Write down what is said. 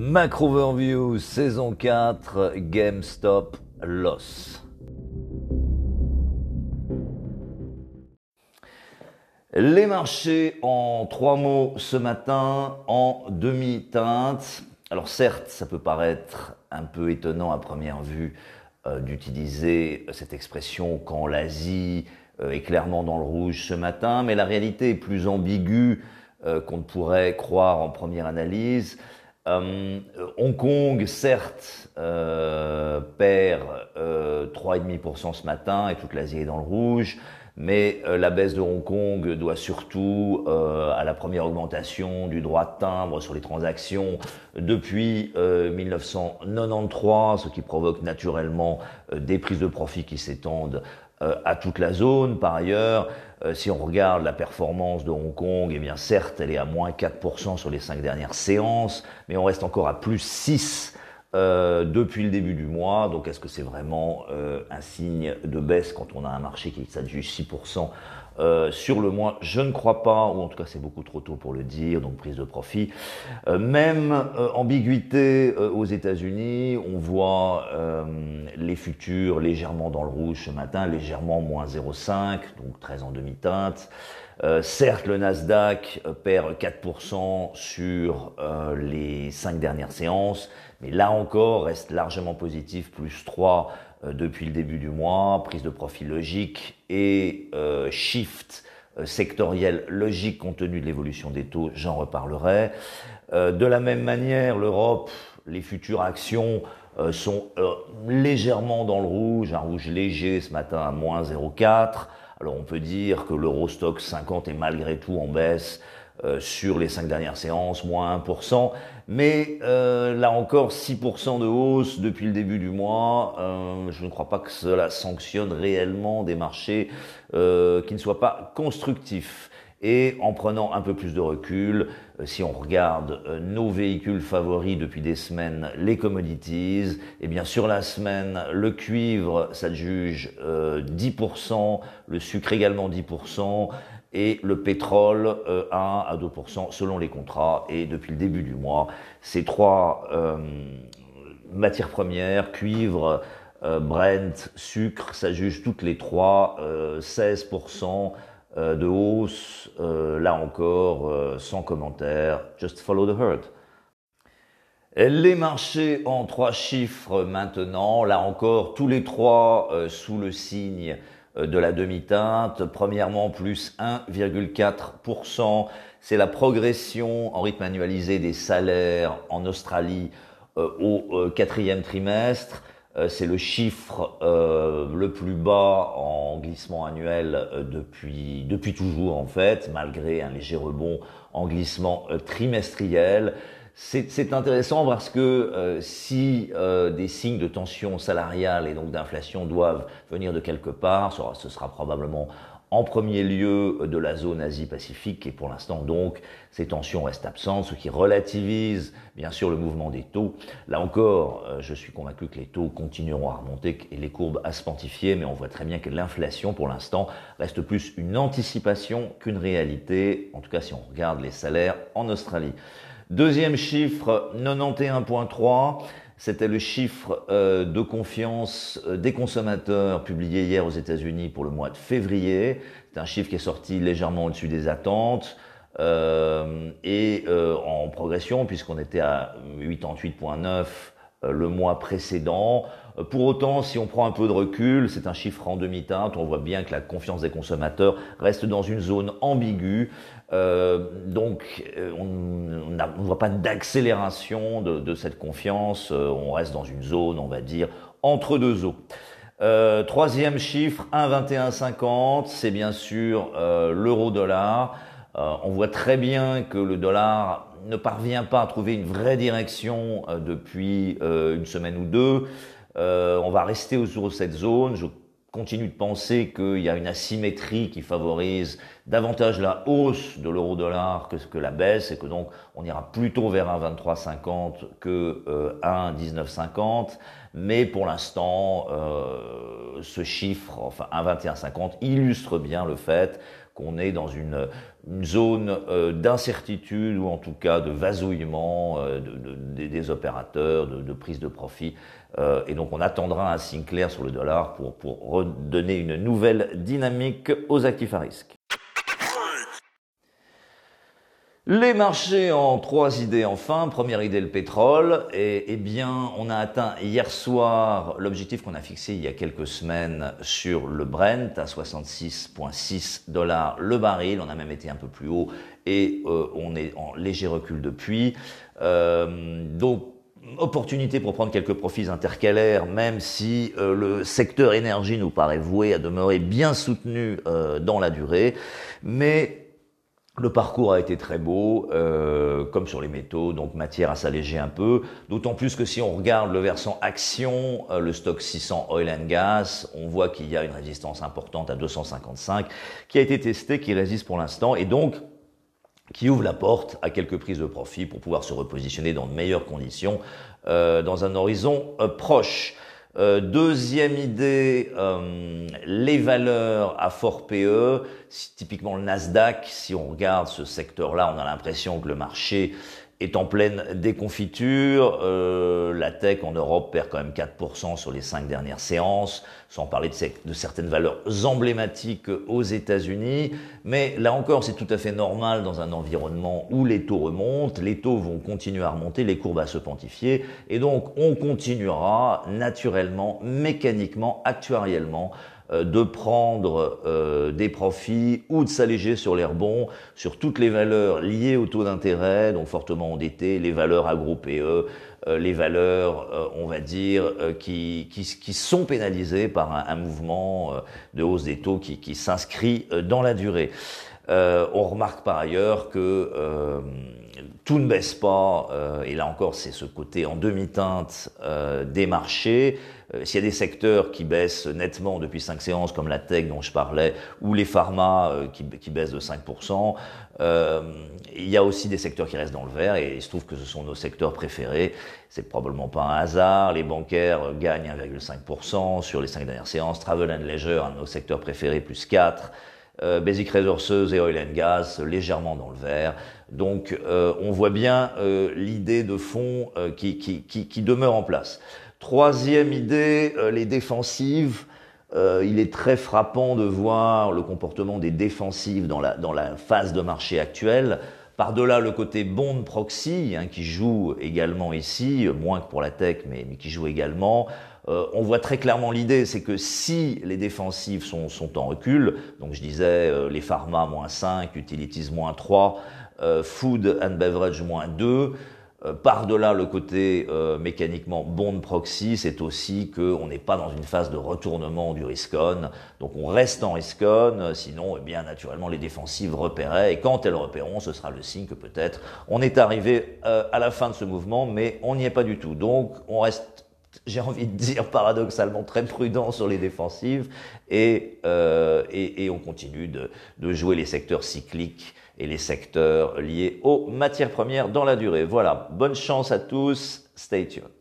Macro Overview, saison 4, GameStop Loss. Les marchés en trois mots ce matin en demi-teinte. Alors certes, ça peut paraître un peu étonnant à première vue euh, d'utiliser cette expression quand l'Asie euh, est clairement dans le rouge ce matin, mais la réalité est plus ambiguë euh, qu'on ne pourrait croire en première analyse. Hong Kong, certes, perd 3,5% ce matin et toute l'Asie est dans le rouge. Mais euh, la baisse de Hong Kong doit surtout euh, à la première augmentation du droit de timbre sur les transactions depuis 1993, euh, ce qui provoque naturellement des prises de profit qui s'étendent à toute la zone. Par ailleurs, si on regarde la performance de Hong Kong, eh bien certes, elle est à moins 4% sur les cinq dernières séances, mais on reste encore à plus 6 euh, depuis le début du mois. Donc est-ce que c'est vraiment euh, un signe de baisse quand on a un marché qui s'adjuge 6% euh, sur le mois? Je ne crois pas, ou en tout cas c'est beaucoup trop tôt pour le dire, donc prise de profit. même ambiguïté aux États-Unis, on voit les futurs légèrement dans le rouge ce matin, légèrement moins 0,5, donc très en demi-teinte. Certes, le Nasdaq perd 4% sur les cinq dernières séances, mais là encore reste largement positif, plus 3 euh, depuis le début du mois, prise de profit logique et euh, shift euh, sectoriel logique compte tenu de l'évolution des taux, j'en reparlerai. de la même manière, l'Europe, les futures actions sont légèrement dans le rouge, un rouge léger ce matin à moins 0,4. Alors on peut dire que l'Eurostock 50 est malgré tout en baisse euh, sur les cinq dernières séances, moins 1%. Mais euh, là encore, 6% de hausse depuis le début du mois. Euh, je ne crois pas que cela sanctionne réellement des marchés qui ne soient pas constructifs. Et en prenant un peu plus de recul, si on regarde nos véhicules favoris depuis des semaines, les commodities, eh bien sur la semaine, le cuivre, ça juge 10%, le sucre également 10%, et le pétrole 1 euh, à 2% selon les contrats. Et depuis le début du mois, ces trois euh, matières premières, cuivre, euh, Brent, sucre, ça juge toutes les trois 16% de hausse. là encore, sans commentaire, just follow the herd. Les marchés en trois chiffres maintenant, là encore, tous les trois sous le signe euh, de la demi-teinte. Premièrement, plus 1,4%. C'est la progression en rythme annualisé des salaires en Australie euh, au euh, quatrième trimestre. C'est le chiffre le plus bas en glissement annuel depuis, depuis toujours en fait, malgré un léger rebond en glissement trimestriel. C'est intéressant parce que euh, si euh, des signes de tension salariale et donc d'inflation doivent venir de quelque part, ce sera, probablement en premier lieu de la zone Asie-Pacifique et pour l'instant donc ces tensions restent absentes, ce qui relativise bien sûr le mouvement des taux. Là encore, euh, je suis convaincu que les taux continueront à remonter et les courbes à se pontifier, mais on voit très bien que l'inflation pour l'instant reste plus une anticipation qu'une réalité, en tout cas si on regarde les salaires en Australie. Deuxième chiffre, 91.3. C'était le chiffre euh, de confiance euh, des consommateurs publié hier aux États-Unis pour le mois de février. C'est un chiffre qui est sorti légèrement au-dessus des attentes euh, et en progression puisqu'on était à 88.9 le mois précédent. Pour autant, si on prend un peu de recul, c'est un chiffre en demi-teinte, on voit bien que la confiance des consommateurs reste dans une zone ambiguë. Euh, donc, euh, on ne voit pas d'accélération de, cette confiance. Euh, on reste dans une zone, on va dire, entre deux eaux. troisième chiffre, 1,2150, c'est bien sûr l'euro-dollar. on voit très bien que le dollar ne parvient pas à trouver une vraie direction depuis une semaine ou deux. Euh, on va rester autour de cette zone. Je continue de penser qu'il y a une asymétrie qui favorise davantage la hausse de l'euro-dollar que, que la baisse et que donc on ira plutôt vers un 23,50 que euh, un 19,50. Mais pour l'instant, euh, ce chiffre, enfin un 21,50, illustre bien le fait qu'on est dans une, zone d'incertitude ou en tout cas de vasouillement des opérateurs, de, prise de profit. et donc on attendra un signe clair sur le dollar pour redonner une nouvelle dynamique aux actifs à risque. Les marchés en trois idées enfin. Première idée, le pétrole. Et, eh bien, on a atteint hier soir l'objectif qu'on a fixé il y a quelques semaines sur le Brent à 66,6 dollars le baril. On a même été un peu plus haut et euh, on est en léger recul depuis. Euh, donc, opportunité pour prendre quelques profits intercalaires, même si euh, le secteur énergie nous paraît voué à demeurer bien soutenu dans la durée. Mais le parcours a été très beau, euh, comme sur les métaux, donc matière à s'alléger un peu. D'autant plus que si on regarde le versant action, euh, le stock 600 oil and gas, on voit qu'il y a une résistance importante à 255 qui a été testée, qui résiste pour l'instant, et donc qui ouvre la porte à quelques prises de profit pour pouvoir se repositionner dans de meilleures conditions euh, dans un horizon proche. Euh, deuxième idée, euh, les valeurs à fort PE, typiquement le Nasdaq, si on regarde ce secteur-là, on a l'impression que le marché est en pleine déconfiture. Euh, la tech en Europe perd quand même 4% sur les cinq dernières séances, sans parler de, certaines valeurs emblématiques aux États-Unis. Mais là encore, c'est tout à fait normal dans un environnement où les taux remontent, les taux vont continuer à remonter, les courbes à se pontifier, et donc on continuera naturellement, mécaniquement, actuariellement de prendre euh, des profits ou de s'alléger sur les rebonds, sur toutes les valeurs liées au taux d'intérêt, donc fortement endettées, les valeurs agroupées, euh, les valeurs, on va dire, qui, qui, qui, sont pénalisées par un, mouvement de hausse des taux qui, qui s'inscrit dans la durée. On remarque par ailleurs que tout ne baisse pas, et là encore c'est ce côté en demi-teinte des marchés. Euh, s'il y a des secteurs qui baissent nettement depuis cinq séances, comme la tech dont je parlais, ou les pharma euh, qui, baissent de 5%, euh, il y a aussi des secteurs qui restent dans le vert et il se trouve que ce sont nos secteurs préférés. C'est probablement pas un hasard. Les bancaires gagnent 1,5% sur les cinq dernières séances. Travel and Leisure, un de nos secteurs préférés, plus 4. Euh, Basic Resources et Oil and Gas légèrement dans le vert. Donc euh, on voit bien euh, l'idée de fond qui, qui, qui, qui, demeure en place. Troisième idée, euh, les défensives. Euh, il est très frappant de voir le comportement des défensives dans la, dans la phase de marché actuelle. Par-delà le côté bond proxy, hein, qui joue également ici, moins que pour la tech, mais, qui joue également, euh, on voit très clairement l'idée, c'est que si les défensives sont, en recul, donc je disais les pharma moins 5, utilities moins 3, food and beverage moins 2, euh, par-delà le côté euh, mécaniquement bond proxy, c'est aussi qu'on n'est pas dans une phase de retournement du risk-on. Donc on reste en risk-on, sinon, eh bien, naturellement, les défensives repéraient. Et quand elles repéreront, ce sera le signe que peut-être on est arrivé euh, à la fin de ce mouvement, mais on n'y est pas du tout. Donc on reste j'ai envie de dire paradoxalement très prudent sur les défensives et, et, et on continue de, de jouer les secteurs cycliques et les secteurs liés aux matières premières dans la durée. Voilà, bonne chance à tous, stay tuned.